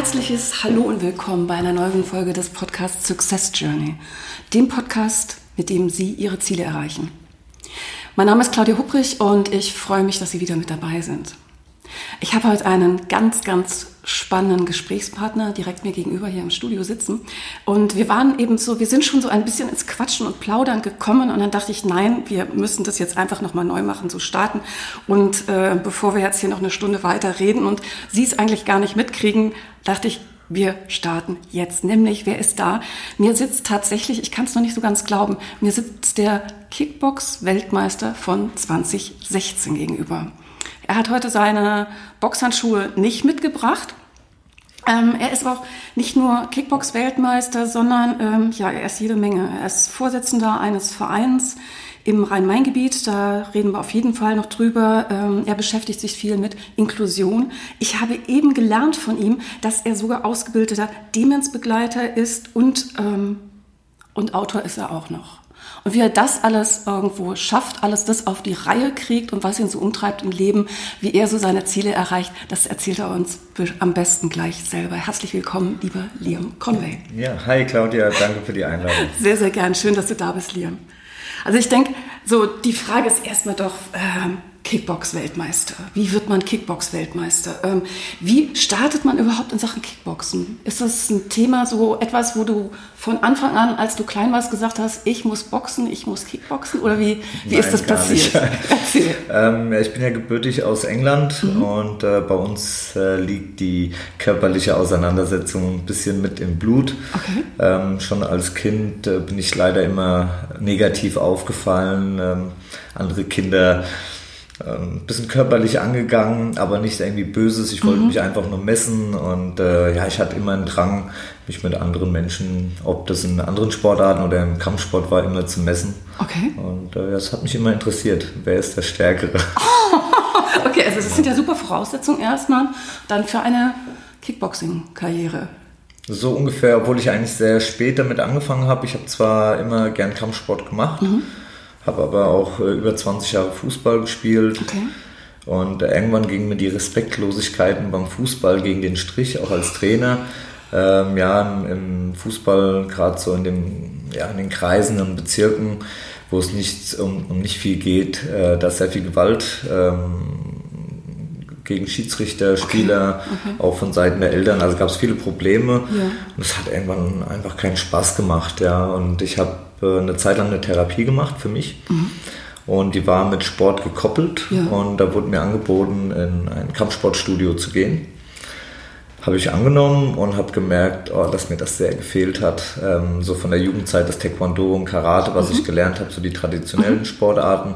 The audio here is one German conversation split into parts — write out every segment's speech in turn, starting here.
Herzliches Hallo und Willkommen bei einer neuen Folge des Podcasts Success Journey, dem Podcast, mit dem Sie Ihre Ziele erreichen. Mein Name ist Claudia Hupprich und ich freue mich, dass Sie wieder mit dabei sind. Ich habe heute einen ganz, ganz spannenden Gesprächspartner direkt mir gegenüber hier im Studio sitzen. Und wir waren eben so, wir sind schon so ein bisschen ins Quatschen und Plaudern gekommen. Und dann dachte ich, nein, wir müssen das jetzt einfach nochmal neu machen, so starten. Und äh, bevor wir jetzt hier noch eine Stunde weiter reden und Sie es eigentlich gar nicht mitkriegen, dachte ich, wir starten jetzt. Nämlich, wer ist da? Mir sitzt tatsächlich, ich kann es noch nicht so ganz glauben, mir sitzt der Kickbox-Weltmeister von 2016 gegenüber. Er hat heute seine Boxhandschuhe nicht mitgebracht. Ähm, er ist auch nicht nur Kickbox-Weltmeister, sondern ähm, ja, er ist jede Menge. Er ist Vorsitzender eines Vereins im Rhein-Main-Gebiet. Da reden wir auf jeden Fall noch drüber. Ähm, er beschäftigt sich viel mit Inklusion. Ich habe eben gelernt von ihm, dass er sogar ausgebildeter Demenzbegleiter ist und, ähm, und Autor ist er auch noch. Und wie er das alles irgendwo schafft, alles das auf die Reihe kriegt und was ihn so umtreibt im Leben, wie er so seine Ziele erreicht, das erzählt er uns am besten gleich selber. Herzlich willkommen, lieber Liam Conway. Ja, hi Claudia, danke für die Einladung. Sehr, sehr gern. Schön, dass du da bist, Liam. Also ich denke, so die Frage ist erstmal doch, ähm, Kickbox-Weltmeister? Wie wird man Kickbox-Weltmeister? Ähm, wie startet man überhaupt in Sachen Kickboxen? Ist das ein Thema, so etwas, wo du von Anfang an, als du klein warst, gesagt hast, ich muss boxen, ich muss Kickboxen? Oder wie, wie Nein, ist das passiert? Erzähl. Ähm, ich bin ja gebürtig aus England mhm. und äh, bei uns äh, liegt die körperliche Auseinandersetzung ein bisschen mit im Blut. Okay. Ähm, schon als Kind äh, bin ich leider immer negativ aufgefallen. Ähm, andere Kinder ein ähm, bisschen körperlich angegangen, aber nicht irgendwie Böses. Ich wollte mhm. mich einfach nur messen und äh, ja, ich hatte immer einen Drang, mich mit anderen Menschen, ob das in anderen Sportarten oder im Kampfsport war, immer zu messen. Okay. Und äh, das hat mich immer interessiert. Wer ist der Stärkere? okay, also das sind ja super Voraussetzungen erstmal dann für eine Kickboxing-Karriere. So ungefähr, obwohl ich eigentlich sehr spät damit angefangen habe. Ich habe zwar immer gern Kampfsport gemacht. Mhm habe aber auch äh, über 20 Jahre Fußball gespielt. Okay. Und äh, irgendwann gingen mir die Respektlosigkeiten beim Fußball gegen den Strich, auch als Trainer. Ähm, ja, im, im Fußball, gerade so in, dem, ja, in den Kreisen und Bezirken, wo es nicht, um, um nicht viel geht, äh, da ist sehr viel Gewalt ähm, gegen Schiedsrichter, Spieler, okay. Okay. auch von Seiten der Eltern. Also gab es viele Probleme ja. und es hat irgendwann einfach keinen Spaß gemacht. Ja. Und ich habe äh, eine Zeit lang eine Therapie gemacht für mich. Mhm. Und die war mit Sport gekoppelt. Ja. Und da wurde mir angeboten, in ein Kampfsportstudio zu gehen. Habe ich angenommen und habe gemerkt, oh, dass mir das sehr gefehlt hat. Ähm, so von der Jugendzeit das Taekwondo und Karate, was mhm. ich gelernt habe, so die traditionellen mhm. Sportarten,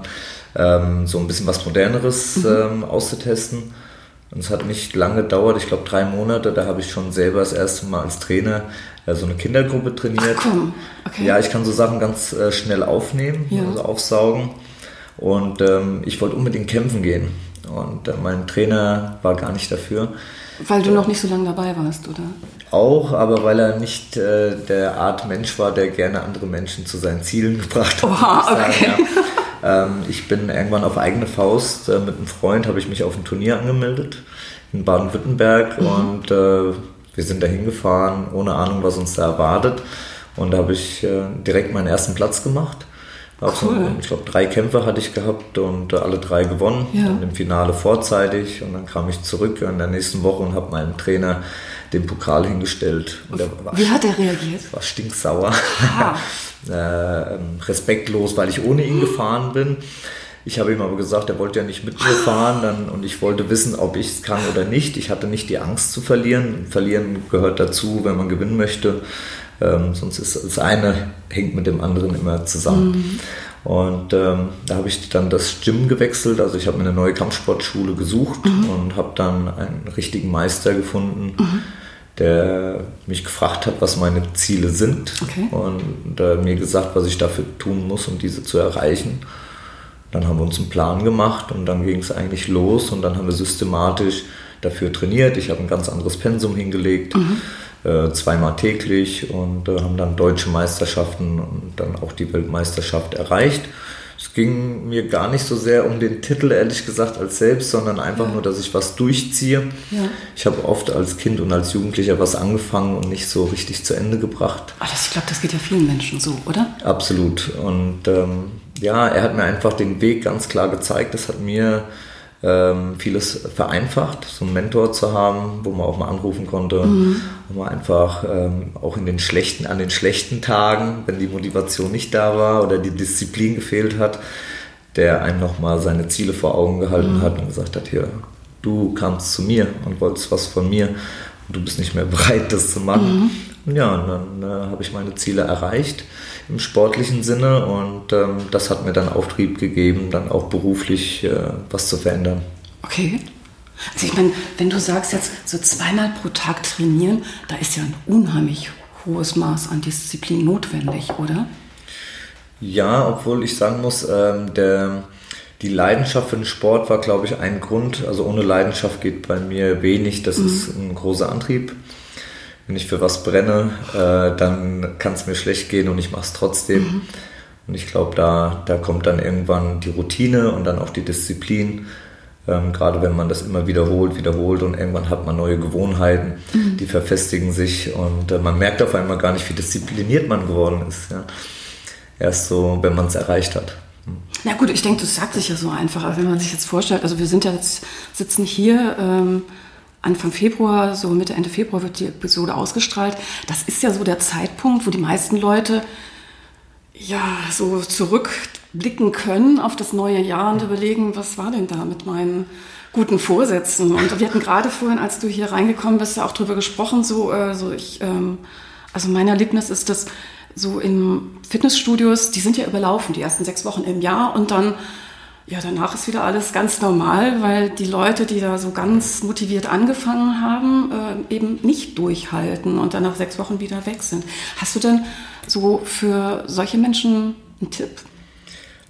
ähm, so ein bisschen was Moderneres mhm. ähm, auszutesten. Und es hat nicht lange gedauert, ich glaube drei Monate, da habe ich schon selber das erste Mal als Trainer äh, so eine Kindergruppe trainiert. Ach, komm. Okay. Ja, ich kann so Sachen ganz äh, schnell aufnehmen, ja. also aufsaugen. Und ähm, ich wollte unbedingt kämpfen gehen. Und äh, mein Trainer war gar nicht dafür. Weil du noch nicht so lange dabei warst, oder? Auch, aber weil er nicht äh, der Art Mensch war, der gerne andere Menschen zu seinen Zielen gebracht hat. Oha, okay. Sagen, ja. Ähm, ich bin irgendwann auf eigene Faust äh, mit einem Freund, habe ich mich auf ein Turnier angemeldet in Baden-Württemberg mhm. und äh, wir sind da hingefahren, ohne Ahnung, was uns da erwartet. Und da habe ich äh, direkt meinen ersten Platz gemacht. Cool. So, ich glaube, drei Kämpfe hatte ich gehabt und äh, alle drei gewonnen. Ja. Und im Finale vorzeitig. Und dann kam ich zurück in der nächsten Woche und habe meinem Trainer den Pokal hingestellt. War, Wie hat er reagiert? War stinksauer. äh, respektlos, weil ich ohne ihn gefahren bin. Ich habe ihm aber gesagt, er wollte ja nicht mit mir fahren dann, und ich wollte wissen, ob ich es kann oder nicht. Ich hatte nicht die Angst zu verlieren. Verlieren gehört dazu, wenn man gewinnen möchte. Ähm, sonst ist das eine hängt mit dem anderen immer zusammen. Mhm. Und ähm, da habe ich dann das Gym gewechselt. Also ich habe mir eine neue Kampfsportschule gesucht mhm. und habe dann einen richtigen Meister gefunden. Mhm der mich gefragt hat, was meine Ziele sind okay. und äh, mir gesagt, was ich dafür tun muss, um diese zu erreichen. Dann haben wir uns einen Plan gemacht und dann ging es eigentlich los und dann haben wir systematisch dafür trainiert. Ich habe ein ganz anderes Pensum hingelegt, mhm. äh, zweimal täglich und äh, haben dann deutsche Meisterschaften und dann auch die Weltmeisterschaft erreicht. Ging mir gar nicht so sehr um den Titel, ehrlich gesagt, als selbst, sondern einfach ja. nur, dass ich was durchziehe. Ja. Ich habe oft als Kind und als Jugendlicher was angefangen und nicht so richtig zu Ende gebracht. Aber das, ich glaube, das geht ja vielen Menschen so, oder? Absolut. Und ähm, ja, er hat mir einfach den Weg ganz klar gezeigt. Das hat mir ähm, vieles vereinfacht, so einen Mentor zu haben, wo man auch mal anrufen konnte, mhm. wo man einfach ähm, auch in den schlechten, an den schlechten Tagen, wenn die Motivation nicht da war oder die Disziplin gefehlt hat, der einem nochmal seine Ziele vor Augen gehalten mhm. hat und gesagt hat, hier, du kamst zu mir und wolltest was von mir und du bist nicht mehr bereit, das zu machen. Mhm. Und ja, und dann äh, habe ich meine Ziele erreicht im sportlichen Sinne und ähm, das hat mir dann Auftrieb gegeben, dann auch beruflich äh, was zu verändern. Okay. Also ich meine, wenn du sagst jetzt so zweimal pro Tag trainieren, da ist ja ein unheimlich hohes Maß an Disziplin notwendig, oder? Ja, obwohl ich sagen muss, ähm, der, die Leidenschaft für den Sport war, glaube ich, ein Grund. Also ohne Leidenschaft geht bei mir wenig. Das mhm. ist ein großer Antrieb wenn ich für was brenne, äh, dann kann es mir schlecht gehen und ich mache es trotzdem. Mhm. Und ich glaube, da, da kommt dann irgendwann die Routine und dann auch die Disziplin. Ähm, gerade wenn man das immer wiederholt, wiederholt und irgendwann hat man neue Gewohnheiten, mhm. die verfestigen sich und äh, man merkt auf einmal gar nicht, wie diszipliniert man geworden ist. Ja. Erst so, wenn man es erreicht hat. Mhm. Na gut, ich denke, das sagt sich ja so einfach, aber wenn man sich jetzt vorstellt, also wir sind ja jetzt, sitzen hier, ähm, Anfang Februar, so Mitte, Ende Februar wird die Episode ausgestrahlt. Das ist ja so der Zeitpunkt, wo die meisten Leute ja so zurückblicken können auf das neue Jahr und überlegen, was war denn da mit meinen guten Vorsätzen? Und wir hatten gerade vorhin, als du hier reingekommen bist, ja auch drüber gesprochen, so, äh, so ich, ähm, also mein Erlebnis ist, dass so in Fitnessstudios, die sind ja überlaufen, die ersten sechs Wochen im Jahr und dann ja, danach ist wieder alles ganz normal, weil die Leute, die da so ganz motiviert angefangen haben, äh, eben nicht durchhalten und dann nach sechs Wochen wieder weg sind. Hast du denn so für solche Menschen einen Tipp?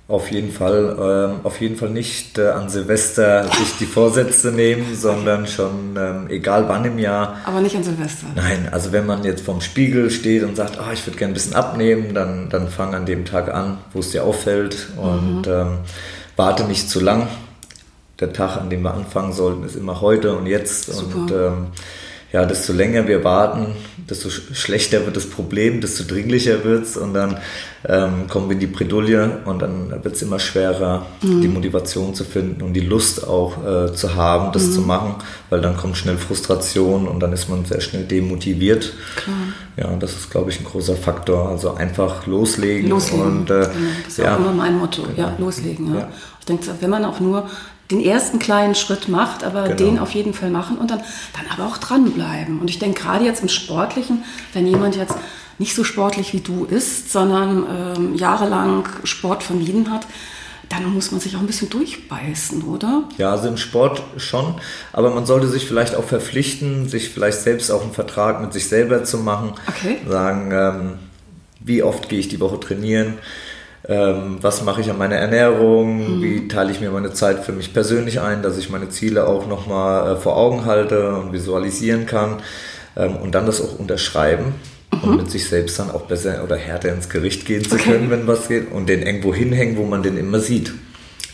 Auf jeden Fall, ähm, auf jeden Fall nicht äh, an Silvester sich die Vorsätze nehmen, sondern schon ähm, egal wann im Jahr. Aber nicht an Silvester. Nein, also wenn man jetzt vorm Spiegel steht und sagt, oh, ich würde gerne ein bisschen abnehmen, dann, dann fang an dem Tag an, wo es dir auffällt und mhm. ähm, warte nicht zu lang. Der Tag, an dem wir anfangen sollten, ist immer heute und jetzt. Super. Und ähm, ja, desto länger wir warten, desto schlechter wird das Problem, desto dringlicher wird es und dann ähm, kommen wir in die Bredouille und dann wird es immer schwerer, mhm. die Motivation zu finden und die Lust auch äh, zu haben, das mhm. zu machen, weil dann kommt schnell Frustration und dann ist man sehr schnell demotiviert. Klar. Ja, und das ist, glaube ich, ein großer Faktor. Also einfach loslegen. Loslegen. Und, äh, genau. Das ist ja, auch immer mein Motto. Genau. Ja, loslegen. Ja. ja. Ich denke, wenn man auch nur den ersten kleinen Schritt macht, aber genau. den auf jeden Fall machen und dann, dann aber auch dranbleiben. Und ich denke, gerade jetzt im Sportlichen, wenn jemand jetzt nicht so sportlich wie du ist, sondern ähm, jahrelang Sport vermieden hat, dann muss man sich auch ein bisschen durchbeißen, oder? Ja, also im Sport schon, aber man sollte sich vielleicht auch verpflichten, sich vielleicht selbst auch einen Vertrag mit sich selber zu machen. Okay. Sagen, ähm, wie oft gehe ich die Woche trainieren? Ähm, was mache ich an meiner Ernährung, mhm. wie teile ich mir meine Zeit für mich persönlich ein, dass ich meine Ziele auch nochmal äh, vor Augen halte und visualisieren kann ähm, und dann das auch unterschreiben mhm. und mit sich selbst dann auch besser oder härter ins Gericht gehen zu okay. können, wenn was geht und den irgendwo hinhängen, wo man den immer sieht,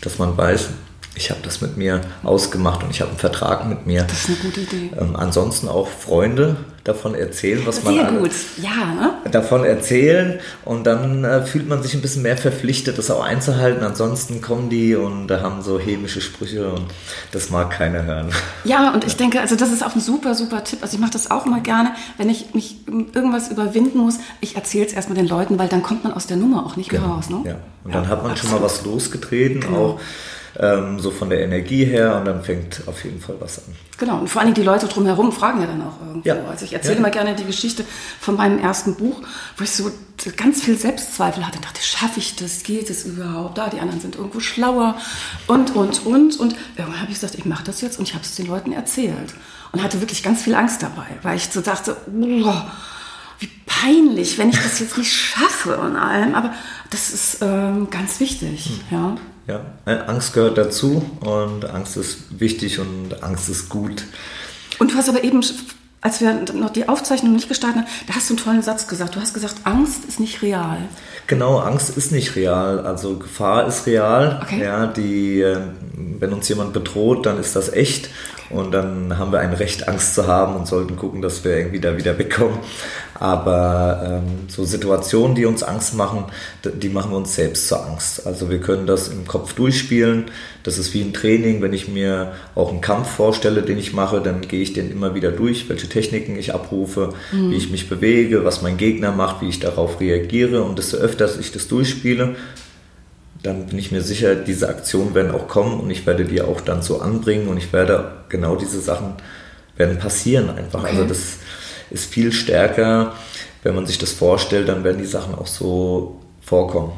dass man weiß, ich habe das mit mir ausgemacht und ich habe einen Vertrag mit mir. Das ist eine gute Idee. Ähm, ansonsten auch Freunde davon erzählen, was Sehr man gut. Ja, ne? davon erzählen und dann äh, fühlt man sich ein bisschen mehr verpflichtet, das auch einzuhalten. Ansonsten kommen die und da haben so hämische Sprüche und das mag keiner hören. Ja, und ich denke, also das ist auch ein super, super Tipp. Also ich mache das auch immer gerne, wenn ich mich irgendwas überwinden muss, ich erzähle es erstmal den Leuten, weil dann kommt man aus der Nummer auch nicht genau. mehr raus. Ne? Ja, und dann hat man absolut. schon mal was losgetreten, genau. auch ähm, so von der Energie her und dann fängt auf jeden Fall was an. Genau, und vor allem die Leute drumherum fragen ja dann auch irgendwo. Ja. Also ich erzähle ja. immer gerne die Geschichte von meinem ersten Buch, wo ich so ganz viel Selbstzweifel hatte und dachte, schaffe ich das, geht es überhaupt? Da, die anderen sind irgendwo schlauer und, und, und. Und irgendwann habe ich gesagt, ich mache das jetzt und ich habe es den Leuten erzählt. und hatte wirklich ganz viel Angst dabei, weil ich so dachte, oh, wie peinlich, wenn ich das jetzt nicht schaffe und allem. Aber das ist ähm, ganz wichtig, hm. ja. Ja, äh, Angst gehört dazu und Angst ist wichtig und Angst ist gut. Und du hast aber eben, als wir noch die Aufzeichnung nicht gestartet haben, da hast du einen tollen Satz gesagt. Du hast gesagt, Angst ist nicht real. Genau, Angst ist nicht real. Also Gefahr ist real. Okay. Ja, die, äh, wenn uns jemand bedroht, dann ist das echt. Und dann haben wir ein Recht, Angst zu haben und sollten gucken, dass wir irgendwie da wieder wegkommen. Aber ähm, so Situationen, die uns Angst machen, die machen wir uns selbst zur Angst. Also wir können das im Kopf durchspielen. Das ist wie ein Training. Wenn ich mir auch einen Kampf vorstelle, den ich mache, dann gehe ich den immer wieder durch, welche Techniken ich abrufe, mhm. wie ich mich bewege, was mein Gegner macht, wie ich darauf reagiere. Und desto öfter ich das durchspiele, dann bin ich mir sicher, diese Aktionen werden auch kommen und ich werde die auch dann so anbringen und ich werde genau diese Sachen werden passieren einfach. Okay. Also das ist viel stärker, wenn man sich das vorstellt, dann werden die Sachen auch so vorkommen.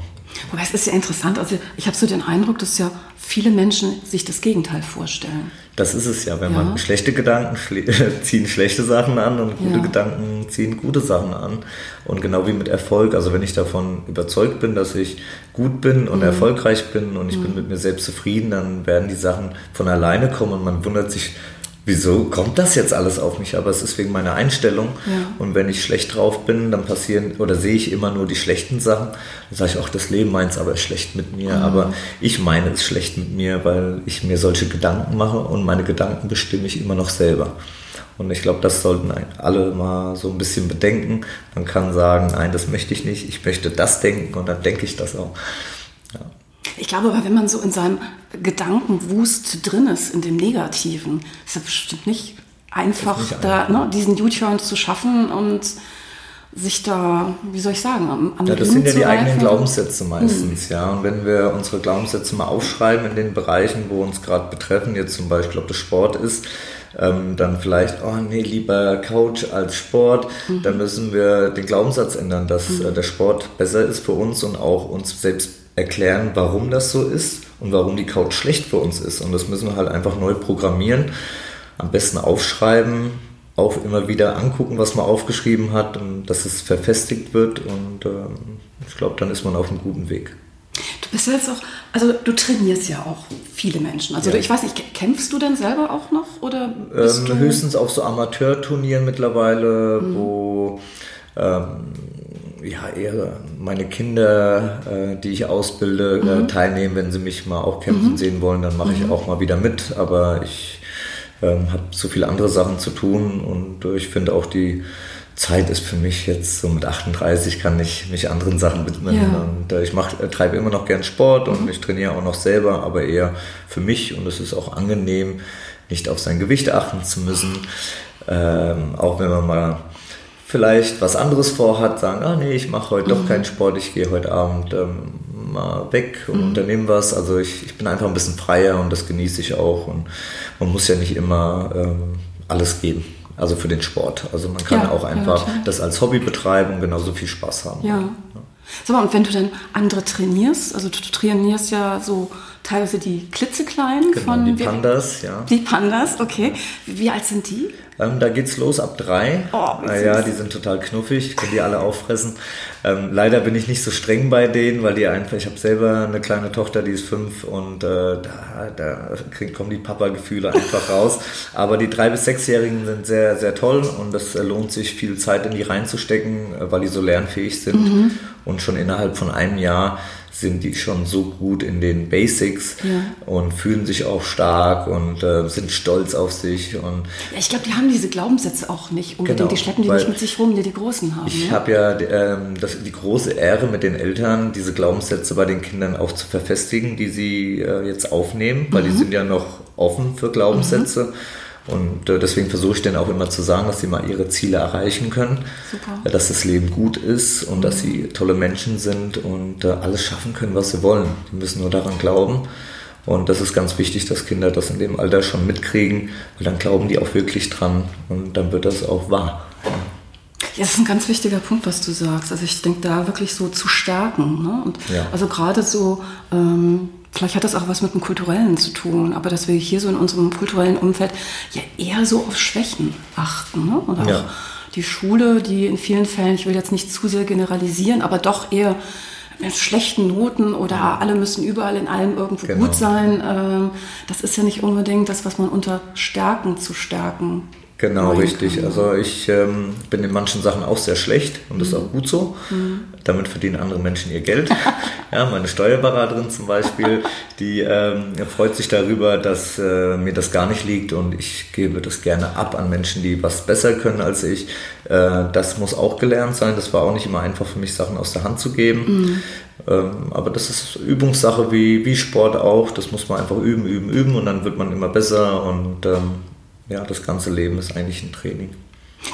Wobei es ist ja interessant, also ich habe so den Eindruck, dass ja viele Menschen sich das Gegenteil vorstellen. Das ist es ja, wenn ja. man schlechte Gedanken schle ziehen schlechte Sachen an und gute ja. Gedanken ziehen gute Sachen an. Und genau wie mit Erfolg, also wenn ich davon überzeugt bin, dass ich gut bin und mhm. erfolgreich bin und ich mhm. bin mit mir selbst zufrieden, dann werden die Sachen von alleine kommen und man wundert sich, wieso kommt das jetzt alles auf mich? Aber es ist wegen meiner Einstellung. Ja. Und wenn ich schlecht drauf bin, dann passieren oder sehe ich immer nur die schlechten Sachen. Dann sage ich auch, das Leben meint es aber schlecht mit mir. Mhm. Aber ich meine es schlecht mit mir, weil ich mir solche Gedanken mache und meine Gedanken bestimme ich immer noch selber. Und ich glaube, das sollten alle mal so ein bisschen bedenken. Man kann sagen, nein, das möchte ich nicht, ich möchte das denken und dann denke ich das auch. Ich glaube aber, wenn man so in seinem Gedankenwust drin ist, in dem Negativen, ist das bestimmt nicht einfach, nicht da ne, diesen U-Turn zu schaffen und sich da, wie soll ich sagen, am, am Ja, das sind ja die eigenen Glaubenssätze meistens, hm. ja. Und wenn wir unsere Glaubenssätze mal aufschreiben in den Bereichen, wo uns gerade betreffen, jetzt zum Beispiel, ob das Sport ist, ähm, dann vielleicht, oh nee, lieber Couch als Sport, mhm. dann müssen wir den Glaubenssatz ändern, dass mhm. äh, der Sport besser ist für uns und auch uns selbst erklären, warum das so ist und warum die Couch schlecht für uns ist. Und das müssen wir halt einfach neu programmieren. Am besten aufschreiben, auch immer wieder angucken, was man aufgeschrieben hat und dass es verfestigt wird. Und ähm, ich glaube, dann ist man auf einem guten Weg. Du bist ja jetzt auch, also du trainierst ja auch viele Menschen. Also ja. ich weiß nicht, kämpfst du denn selber auch noch? Oder ähm, höchstens auf so Amateurturnieren mittlerweile, mhm. wo ähm, ja, eher meine Kinder, äh, die ich ausbilde, äh, mhm. äh, teilnehmen. Wenn sie mich mal auch kämpfen mhm. sehen wollen, dann mache mhm. ich auch mal wieder mit. Aber ich ähm, habe so viele andere Sachen zu tun und äh, ich finde auch die Zeit ist für mich jetzt so mit 38 kann ich mich anderen Sachen widmen ja. und äh, ich mach, äh, treibe immer noch gern Sport und mhm. ich trainiere auch noch selber, aber eher für mich und es ist auch angenehm, nicht auf sein Gewicht achten zu müssen, ähm, auch wenn man mal vielleicht was anderes vorhat, sagen, ah nee, ich mache heute mhm. doch keinen Sport, ich gehe heute Abend ähm, mal weg und mhm. unternehme was. Also ich, ich bin einfach ein bisschen freier und das genieße ich auch. Und man muss ja nicht immer ähm, alles geben. Also für den Sport. Also man kann ja, auch einfach ja, das als Hobby betreiben und genauso viel Spaß haben. Ja. ja. Sag mal, und wenn du dann andere trainierst, also du trainierst ja so teilweise die klitzekleinen genau, von die Pandas, ja. Die Pandas, okay. Wie alt sind die? Ähm, da geht's los ab drei. Oh, ah, ja, die sind total knuffig, können die alle auffressen. Ähm, leider bin ich nicht so streng bei denen, weil die einfach, ich habe selber eine kleine Tochter, die ist fünf und äh, da, da krieg, kommen die Papa-Gefühle einfach raus. Aber die drei bis sechsjährigen sind sehr, sehr toll und es äh, lohnt sich viel Zeit in die reinzustecken, äh, weil die so lernfähig sind mhm. Und schon innerhalb von einem Jahr sind die schon so gut in den Basics ja. und fühlen sich auch stark und äh, sind stolz auf sich. Und ja, ich glaube, die haben diese Glaubenssätze auch nicht unbedingt. Genau, die schleppen die nicht mit sich rum, die die Großen haben. Ich ne? habe ja ähm, das, die große Ehre mit den Eltern, diese Glaubenssätze bei den Kindern auch zu verfestigen, die sie äh, jetzt aufnehmen, weil mhm. die sind ja noch offen für Glaubenssätze. Mhm. Und äh, deswegen versuche ich denen auch immer zu sagen, dass sie mal ihre Ziele erreichen können, Super. dass das Leben gut ist und mhm. dass sie tolle Menschen sind und äh, alles schaffen können, was sie wollen. Die müssen nur daran glauben. Und das ist ganz wichtig, dass Kinder das in dem Alter schon mitkriegen, weil dann glauben die auch wirklich dran und dann wird das auch wahr. Ja, das ist ein ganz wichtiger Punkt, was du sagst. Also ich denke, da wirklich so zu stärken. Ne? Und ja. Also gerade so ähm, Vielleicht hat das auch was mit dem Kulturellen zu tun, aber dass wir hier so in unserem kulturellen Umfeld ja eher so auf Schwächen achten. Ne? Oder ja. auch die Schule, die in vielen Fällen, ich will jetzt nicht zu sehr generalisieren, aber doch eher mit schlechten Noten oder alle müssen überall in allem irgendwo genau. gut sein. Ähm, das ist ja nicht unbedingt das, was man unter Stärken zu stärken Genau, richtig. Kann. Also ich ähm, bin in manchen Sachen auch sehr schlecht und das ist auch gut so. Mhm. Damit verdienen andere Menschen ihr Geld. ja, meine Steuerberaterin zum Beispiel, die ähm, freut sich darüber, dass äh, mir das gar nicht liegt und ich gebe das gerne ab an Menschen, die was besser können als ich. Äh, das muss auch gelernt sein. Das war auch nicht immer einfach für mich, Sachen aus der Hand zu geben. Mhm. Ähm, aber das ist Übungssache wie, wie Sport auch. Das muss man einfach üben, üben, üben und dann wird man immer besser und ähm, ja, das ganze Leben ist eigentlich ein Training.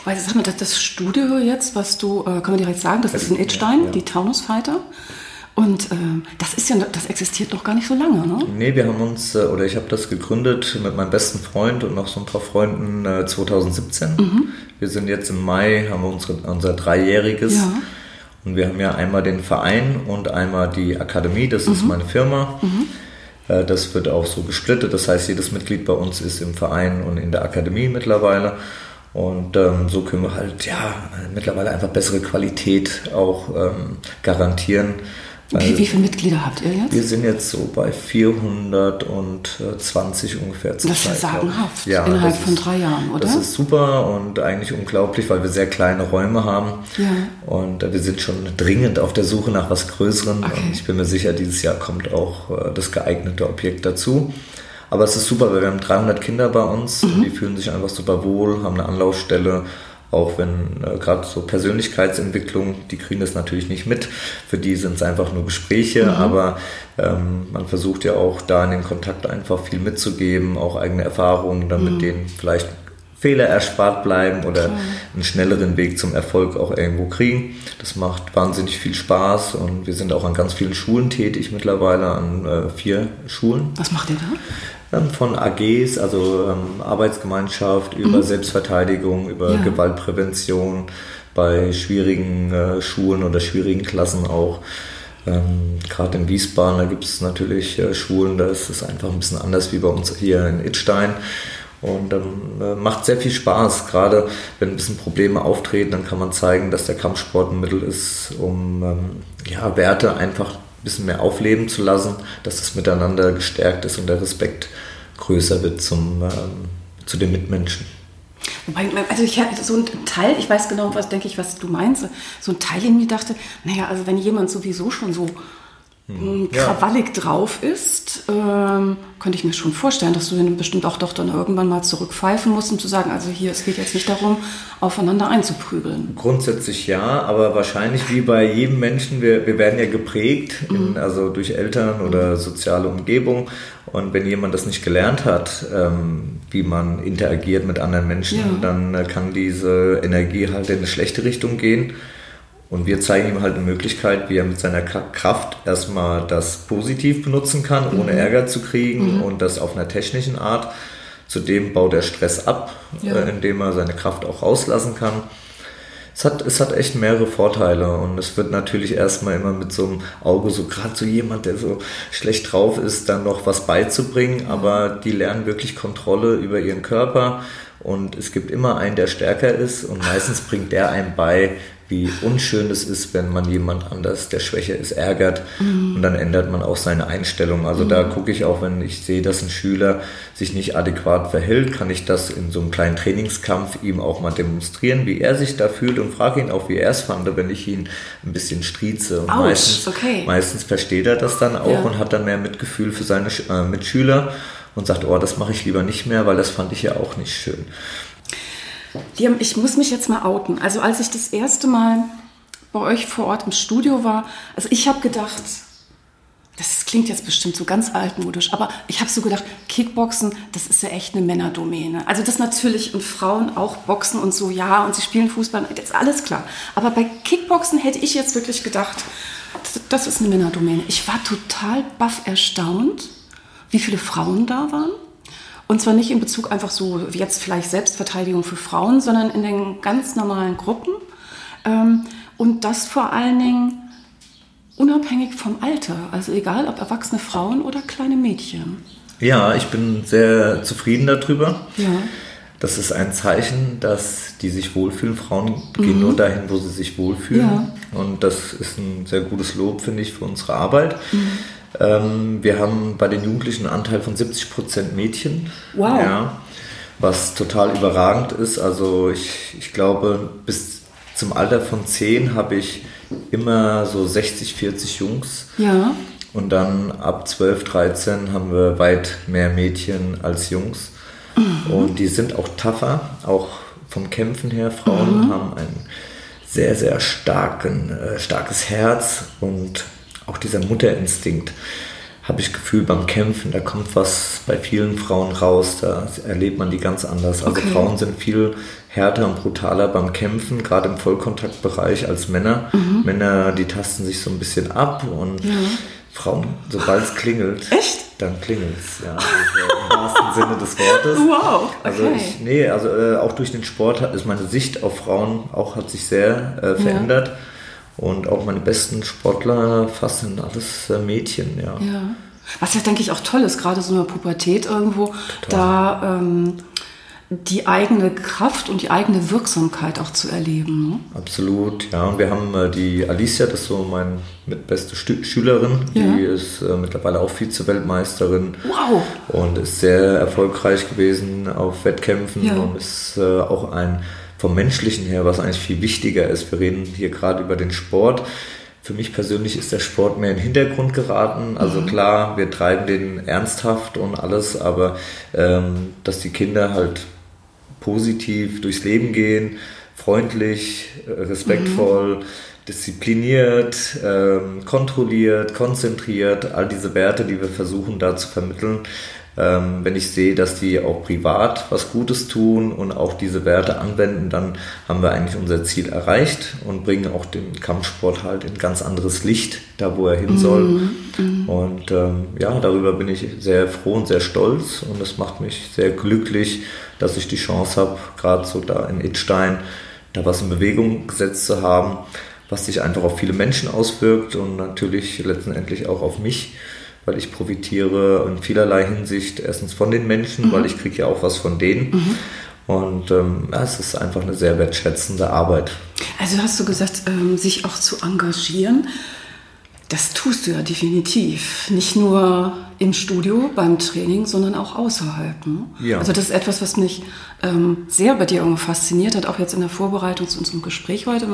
Weil sag mal, das Studio jetzt, was du, äh, kann man direkt sagen, das, das ist in Itstein, ja, ja. die Taunusfighter. Und äh, das ist ja, das existiert noch gar nicht so lange, ne? Nee, wir haben uns, äh, oder ich habe das gegründet mit meinem besten Freund und noch so ein paar Freunden äh, 2017. Mhm. Wir sind jetzt im Mai, haben wir unsere, unser Dreijähriges. Ja. Und wir haben ja einmal den Verein und einmal die Akademie, das mhm. ist meine Firma. Mhm. Äh, das wird auch so gesplittet. Das heißt, jedes Mitglied bei uns ist im Verein und in der Akademie mittlerweile. Und ähm, so können wir halt ja mittlerweile einfach bessere Qualität auch ähm, garantieren. Wie, wie viele Mitglieder habt ihr jetzt? Wir sind jetzt so bei 420 ungefähr. Das ist ja sagenhaft, ja, innerhalb von drei Jahren, oder? Das ist super und eigentlich unglaublich, weil wir sehr kleine Räume haben. Ja. Und äh, wir sind schon dringend auf der Suche nach was Größerem. Okay. Und ich bin mir sicher, dieses Jahr kommt auch äh, das geeignete Objekt dazu. Aber es ist super, weil wir haben 300 Kinder bei uns. Mhm. Die fühlen sich einfach super wohl, haben eine Anlaufstelle auch wenn äh, gerade so Persönlichkeitsentwicklung, die kriegen das natürlich nicht mit. Für die sind es einfach nur Gespräche, mhm. aber ähm, man versucht ja auch da in den Kontakt einfach viel mitzugeben, auch eigene Erfahrungen, damit mhm. denen vielleicht Fehler erspart bleiben oder Klar. einen schnelleren Weg zum Erfolg auch irgendwo kriegen. Das macht wahnsinnig viel Spaß und wir sind auch an ganz vielen Schulen tätig mittlerweile, an äh, vier Schulen. Was macht ihr da? Ähm, von AGs, also ähm, Arbeitsgemeinschaft, über mhm. Selbstverteidigung, über ja. Gewaltprävention bei schwierigen äh, Schulen oder schwierigen Klassen auch. Ähm, Gerade in Wiesbaden, da gibt es natürlich äh, Schulen, da ist es einfach ein bisschen anders wie bei uns hier in Itstein. Und ähm, äh, macht sehr viel Spaß, gerade wenn ein bisschen Probleme auftreten, dann kann man zeigen, dass der Kampfsport ein Mittel ist, um ähm, ja, Werte einfach ein bisschen mehr aufleben zu lassen, dass das Miteinander gestärkt ist und der Respekt größer wird zum, ähm, zu den Mitmenschen. Wobei, also ich so ein Teil, ich weiß genau, was denke ich, was du meinst, so ein Teil in mir dachte, naja, also wenn jemand sowieso schon so hm, krawallig ja. drauf ist, ähm, könnte ich mir schon vorstellen, dass du ihn bestimmt auch doch dann irgendwann mal zurückpfeifen musst, um zu sagen, also hier, es geht jetzt nicht darum, aufeinander einzuprügeln. Grundsätzlich ja, aber wahrscheinlich wie bei jedem Menschen, wir, wir werden ja geprägt, in, mhm. also durch Eltern oder soziale Umgebung. Und wenn jemand das nicht gelernt hat, ähm, wie man interagiert mit anderen Menschen, ja. dann äh, kann diese Energie halt in eine schlechte Richtung gehen. Und wir zeigen ihm halt eine Möglichkeit, wie er mit seiner Kraft erstmal das positiv benutzen kann, ohne mhm. Ärger zu kriegen mhm. und das auf einer technischen Art. Zudem baut er Stress ab, ja. äh, indem er seine Kraft auch rauslassen kann. Es hat, es hat echt mehrere Vorteile und es wird natürlich erstmal immer mit so einem Auge, so gerade so jemand, der so schlecht drauf ist, dann noch was beizubringen, aber die lernen wirklich Kontrolle über ihren Körper und es gibt immer einen, der stärker ist und meistens bringt der einem bei, wie unschön es ist, wenn man jemand anders, der schwächer ist, ärgert mhm. und dann ändert man auch seine Einstellung. Also mhm. da gucke ich auch, wenn ich sehe, dass ein Schüler sich nicht adäquat verhält, kann ich das in so einem kleinen Trainingskampf ihm auch mal demonstrieren, wie er sich da fühlt und frage ihn auch, wie er es fand, wenn ich ihn ein bisschen strieze. Und meistens, okay. meistens versteht er das dann auch ja. und hat dann mehr Mitgefühl für seine äh, Mitschüler und sagt, oh, das mache ich lieber nicht mehr, weil das fand ich ja auch nicht schön. Ich muss mich jetzt mal outen. Also als ich das erste Mal bei euch vor Ort im Studio war, also ich habe gedacht, das klingt jetzt bestimmt so ganz altmodisch, aber ich habe so gedacht, Kickboxen, das ist ja echt eine Männerdomäne. Also das natürlich und Frauen auch boxen und so, ja, und sie spielen Fußball, das ist alles klar. Aber bei Kickboxen hätte ich jetzt wirklich gedacht, das ist eine Männerdomäne. Ich war total baff erstaunt, wie viele Frauen da waren. Und zwar nicht in Bezug einfach so wie jetzt vielleicht Selbstverteidigung für Frauen, sondern in den ganz normalen Gruppen. Ähm, und das vor allen Dingen unabhängig vom Alter. Also egal ob erwachsene Frauen oder kleine Mädchen. Ja, ich bin sehr zufrieden darüber. Ja. Das ist ein Zeichen, dass die sich wohlfühlen. Frauen gehen mhm. nur dahin, wo sie sich wohlfühlen. Ja. Und das ist ein sehr gutes Lob, finde ich, für unsere Arbeit. Mhm. Ähm, wir haben bei den Jugendlichen einen Anteil von 70 Prozent Mädchen. Wow. Ja, was total überragend ist. Also ich, ich glaube, bis zum Alter von 10 habe ich immer so 60, 40 Jungs. Ja. Und dann ab 12, 13 haben wir weit mehr Mädchen als Jungs. Mhm. Und die sind auch tougher, auch vom Kämpfen her. Frauen mhm. haben ein sehr, sehr starken, äh, starkes Herz und auch dieser Mutterinstinkt habe ich Gefühl beim Kämpfen, da kommt was bei vielen Frauen raus, da erlebt man die ganz anders. Also okay. Frauen sind viel härter und brutaler beim Kämpfen, gerade im Vollkontaktbereich als Männer. Mhm. Männer, die tasten sich so ein bisschen ab und ja. Frauen, sobald es klingelt, Echt? dann klingelt es, ja. Also Im wahrsten Sinne des Wortes. Wow. Also okay. Also ich, nee, also äh, auch durch den Sport ist meine Sicht auf Frauen auch hat sich sehr äh, verändert. Ja. Und auch meine besten Sportler fast sind alles äh, Mädchen, ja. ja. Was ja, denke ich, auch toll ist, gerade so eine Pubertät irgendwo, Total. da ähm, die eigene Kraft und die eigene Wirksamkeit auch zu erleben. Ne? Absolut, ja. Und wir haben äh, die Alicia, das ist so meine mitbeste Stü Schülerin, ja. die ist äh, mittlerweile auch Vize-Weltmeisterin. Wow! Und ist sehr erfolgreich gewesen auf Wettkämpfen ja. und ist äh, auch ein vom Menschlichen her, was eigentlich viel wichtiger ist. Wir reden hier gerade über den Sport. Für mich persönlich ist der Sport mehr in den Hintergrund geraten. Also mhm. klar, wir treiben den ernsthaft und alles, aber ähm, dass die Kinder halt positiv durchs Leben gehen, freundlich, respektvoll, mhm. diszipliniert, ähm, kontrolliert, konzentriert, all diese Werte, die wir versuchen da zu vermitteln. Ähm, wenn ich sehe, dass die auch privat was Gutes tun und auch diese Werte anwenden, dann haben wir eigentlich unser Ziel erreicht und bringen auch den Kampfsport halt in ganz anderes Licht, da wo er hin soll. Mhm. mhm. Und ähm, ja, darüber bin ich sehr froh und sehr stolz und es macht mich sehr glücklich, dass ich die Chance habe, gerade so da in Itstein, da was in Bewegung gesetzt zu haben, was sich einfach auf viele Menschen auswirkt und natürlich letztendlich auch auf mich, weil ich profitiere in vielerlei Hinsicht erstens von den Menschen, mhm. weil ich kriege ja auch was von denen. Mhm. Und ähm, ja, es ist einfach eine sehr wertschätzende Arbeit. Also hast du gesagt, ähm, sich auch zu engagieren. Das tust du ja definitiv. Nicht nur im Studio beim Training, sondern auch außerhalb. Ne? Ja. Also das ist etwas, was mich ähm, sehr bei dir fasziniert hat, auch jetzt in der Vorbereitung zu unserem Gespräch heute.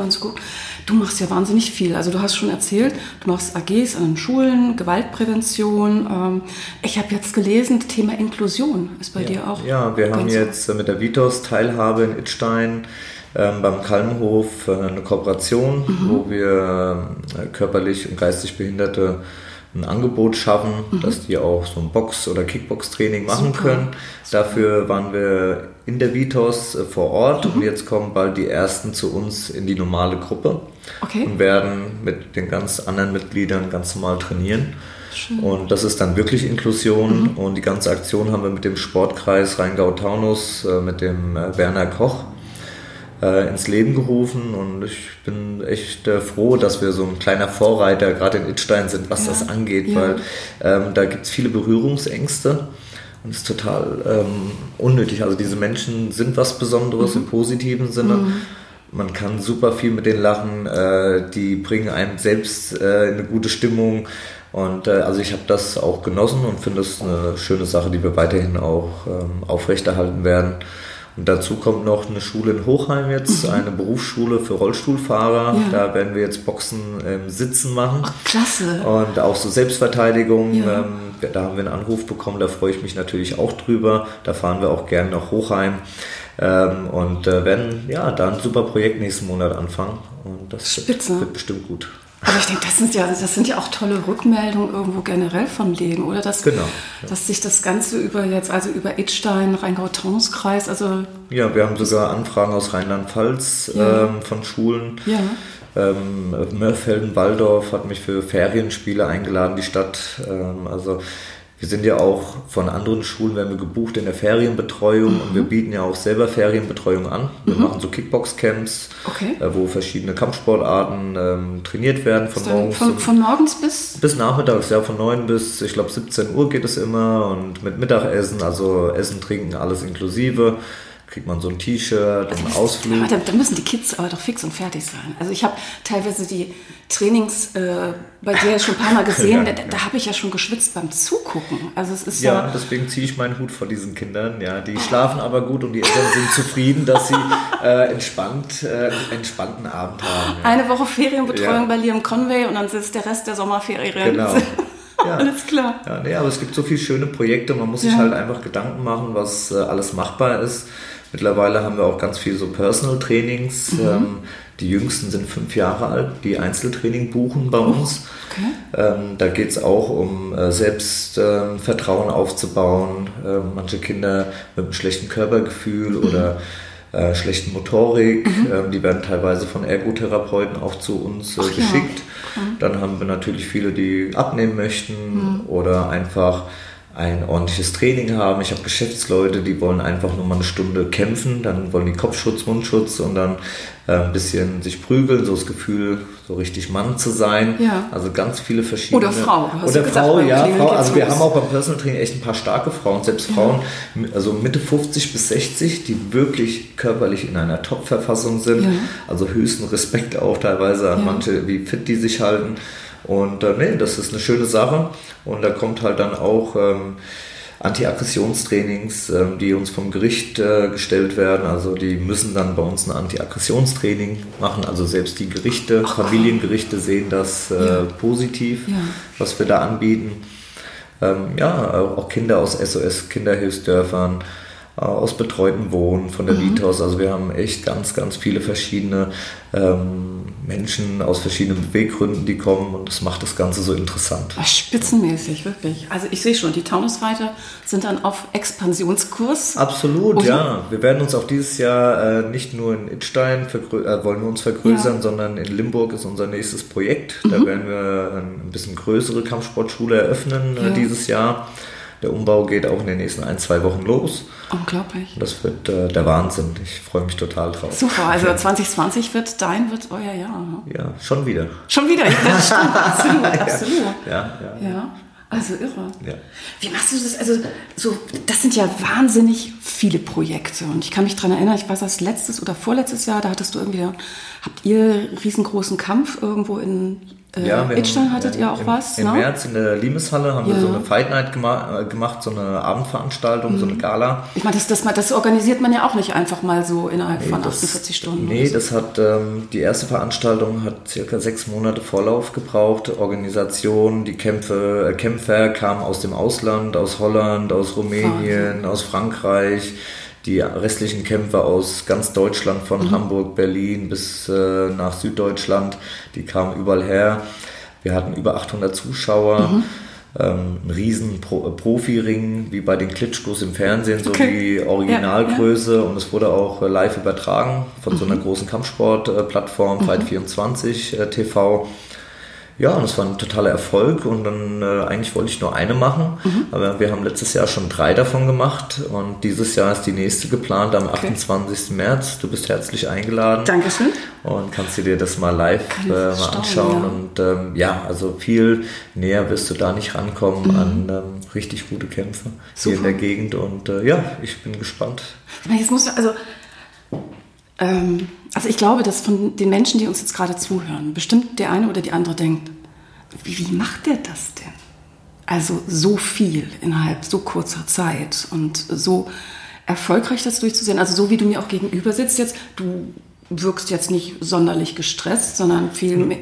Du machst ja wahnsinnig viel. Also du hast schon erzählt, du machst AGs an den Schulen, Gewaltprävention. Ähm, ich habe jetzt gelesen, das Thema Inklusion ist bei ja. dir auch. Ja, wir haben jetzt mit der Vitos Teilhabe in Itstein ähm, beim Kalmhof äh, eine Kooperation, mhm. wo wir äh, körperlich und geistig Behinderte ein Angebot schaffen, mhm. dass die auch so ein Box- oder Kickbox-Training machen Super. können. Dafür waren wir in der Vitos äh, vor Ort mhm. und jetzt kommen bald die ersten zu uns in die normale Gruppe okay. und werden mit den ganz anderen Mitgliedern ganz normal trainieren. Schön. Und das ist dann wirklich Inklusion mhm. und die ganze Aktion haben wir mit dem Sportkreis Rheingau-Taunus, mit dem Werner Koch äh, ins Leben gerufen und ich bin echt äh, froh, dass wir so ein kleiner Vorreiter gerade in Itstein sind, was ja. das angeht, ja. weil ähm, da gibt es viele Berührungsängste und es ist total ähm, unnötig. Also diese Menschen sind was Besonderes mhm. im positiven Sinne. Mhm. Man kann super viel mit denen lachen, äh, die bringen einem selbst äh, eine gute Stimmung. Und äh, also ich habe das auch genossen und finde es eine schöne Sache, die wir weiterhin auch ähm, aufrechterhalten werden. Und dazu kommt noch eine Schule in Hochheim jetzt, mhm. eine Berufsschule für Rollstuhlfahrer. Ja. Da werden wir jetzt Boxen im Sitzen machen. Oh, klasse. Und auch so Selbstverteidigung. Ja. Ähm, da haben wir einen Anruf bekommen, da freue ich mich natürlich auch drüber. Da fahren wir auch gerne nach Hochheim. Ähm, und äh, werden ja da ein super Projekt nächsten Monat anfangen. Und das Spitze. Wird bestimmt gut. Aber ich denke, das sind ja, das sind ja auch tolle Rückmeldungen irgendwo generell vom Leben, oder? Dass, genau. Ja. Dass sich das Ganze über jetzt, also über Idstein, Rheingau-Taunus-Kreis, also. Ja, wir haben sogar Anfragen aus Rheinland-Pfalz ja. ähm, von Schulen. Ja. Ähm, Mörfelden, Waldorf hat mich für Ferienspiele eingeladen, die Stadt. Ähm, also wir sind ja auch von anderen Schulen, werden wir gebucht in der Ferienbetreuung mhm. und wir bieten ja auch selber Ferienbetreuung an. Wir mhm. machen so Kickbox-Camps, okay. äh, wo verschiedene Kampfsportarten ähm, trainiert werden. Von morgens, von, von, morgens bis? Bis nachmittags, ja, von 9 bis, ich glaube, 17 Uhr geht es immer und mit Mittagessen, also Essen, Trinken, alles inklusive kriegt man so ein T-Shirt und einen Ausflug. Ja, da, da, müssen die Kids aber doch fix und fertig sein. Also ich habe teilweise die Trainings äh, bei dir schon ein paar Mal gesehen, ja, da, da habe ich ja schon geschwitzt beim Zugucken. Also es ist ja, ja deswegen ziehe ich meinen Hut vor diesen Kindern. Ja, die schlafen aber gut und die Eltern sind zufrieden, dass sie äh, entspannt, äh, entspannten Abend haben. Ja. Eine Woche Ferienbetreuung bei Liam Conway und dann sitzt der Rest der Sommerferien. Genau. Ja. Alles klar. Ja, nee, aber es gibt so viele schöne Projekte. Man muss sich halt einfach Gedanken machen, was äh, alles machbar ist. Mittlerweile haben wir auch ganz viel so Personal Trainings. Mhm. Ähm, die jüngsten sind fünf Jahre alt, die Einzeltraining buchen bei uns. Okay. Ähm, da geht es auch um äh, Selbstvertrauen äh, aufzubauen. Äh, manche Kinder mit einem schlechten Körpergefühl mhm. oder äh, schlechten Motorik, mhm. Ähm, die werden teilweise von Ergotherapeuten auch zu uns äh, geschickt. Ja. Mhm. Dann haben wir natürlich viele, die abnehmen möchten mhm. oder einfach ein ordentliches Training haben. Ich habe Geschäftsleute, die wollen einfach nur mal eine Stunde kämpfen, dann wollen die Kopfschutz, Mundschutz und dann äh, ein bisschen sich prügeln, so das Gefühl, so richtig Mann zu sein. Ja. Also ganz viele verschiedene. Oder Frau. Oder Frau, ja, Frau. Also wir haben auch beim Personal Training echt ein paar starke Frauen, selbst Frauen, ja. also Mitte 50 bis 60, die wirklich körperlich in einer Top-Verfassung sind. Ja. Also höchsten Respekt auch teilweise an manche, wie fit die sich halten. Und äh, nee, das ist eine schöne Sache. Und da kommt halt dann auch ähm, Anti-Aggressionstrainings, ähm, die uns vom Gericht äh, gestellt werden. Also die müssen dann bei uns ein Anti-Aggressionstraining machen. Also selbst die Gerichte, Ach, Familiengerichte sehen das äh, ja. positiv, ja. was wir da anbieten. Ähm, ja, auch Kinder aus SOS Kinderhilfsdörfern äh, aus betreuten Wohnen, von der mhm. Vitos. Also wir haben echt ganz, ganz viele verschiedene ähm, Menschen aus verschiedenen Beweggründen, die kommen und das macht das Ganze so interessant. Ach, spitzenmäßig, wirklich. Also ich sehe schon, die Taunusreiter sind dann auf Expansionskurs. Absolut, und ja. Wir werden uns auch dieses Jahr äh, nicht nur in Itstein äh, wollen wir uns vergrößern, ja. sondern in Limburg ist unser nächstes Projekt. Mhm. Da werden wir ein bisschen größere Kampfsportschule eröffnen äh, ja. dieses Jahr. Der Umbau geht auch in den nächsten ein, zwei Wochen los. Unglaublich. Das wird äh, der Wahnsinn. Ich freue mich total drauf. Super, also 2020 wird dein, wird euer Jahr. Ne? Ja, schon wieder. Schon wieder, ja, das stimmt, absolut, absolut. Ja, ja. ja. Also irre. Ja. Wie machst du das? Also, so, das sind ja wahnsinnig viele Projekte. Und ich kann mich daran erinnern, ich weiß das letztes oder vorletztes Jahr, da hattest du irgendwie, habt ihr riesengroßen Kampf irgendwo in äh, ja, Itstein hattet ihr auch im, was? Im ne? März in der Limeshalle haben ja. wir so eine Fight Night gema äh, gemacht, so eine Abendveranstaltung, mhm. so eine mhm. Gala. Ich meine, das, das, das, organisiert man ja auch nicht einfach mal so innerhalb nee, von 48 das, Stunden. Nee, so. das hat, ähm, die erste Veranstaltung hat circa sechs Monate Vorlauf gebraucht. Organisation, die Kämpfe, äh, Kämpfer kamen aus dem Ausland, aus Holland, aus Rumänien, Wahnsinn. aus Frankreich die restlichen Kämpfer aus ganz Deutschland, von mhm. Hamburg, Berlin bis äh, nach Süddeutschland, die kamen überall her. Wir hatten über 800 Zuschauer. Mhm. Ähm, ein riesen Pro Profi-Ring, wie bei den Klitschkos im Fernsehen, so okay. die Originalgröße. Ja, ja. Und es wurde auch äh, live übertragen von mhm. so einer mhm. großen Kampfsport-Plattform, mhm. Fight24 äh, TV. Ja, und es war ein totaler Erfolg und dann äh, eigentlich wollte ich nur eine machen, mhm. aber wir haben letztes Jahr schon drei davon gemacht und dieses Jahr ist die nächste geplant am okay. 28. März. Du bist herzlich eingeladen. Dankeschön. Und kannst du dir das mal live äh, mal anschauen ja. und ähm, ja, also viel näher wirst du da nicht rankommen mhm. an ähm, richtig gute Kämpfe Super. hier in der Gegend und äh, ja, ich bin gespannt. Jetzt musst du, also ähm, also ich glaube, dass von den Menschen, die uns jetzt gerade zuhören, bestimmt der eine oder die andere denkt, wie, wie macht der das denn? Also so viel innerhalb so kurzer Zeit und so erfolgreich das durchzusehen. Also so wie du mir auch gegenüber sitzt jetzt, du wirkst jetzt nicht sonderlich gestresst, sondern viel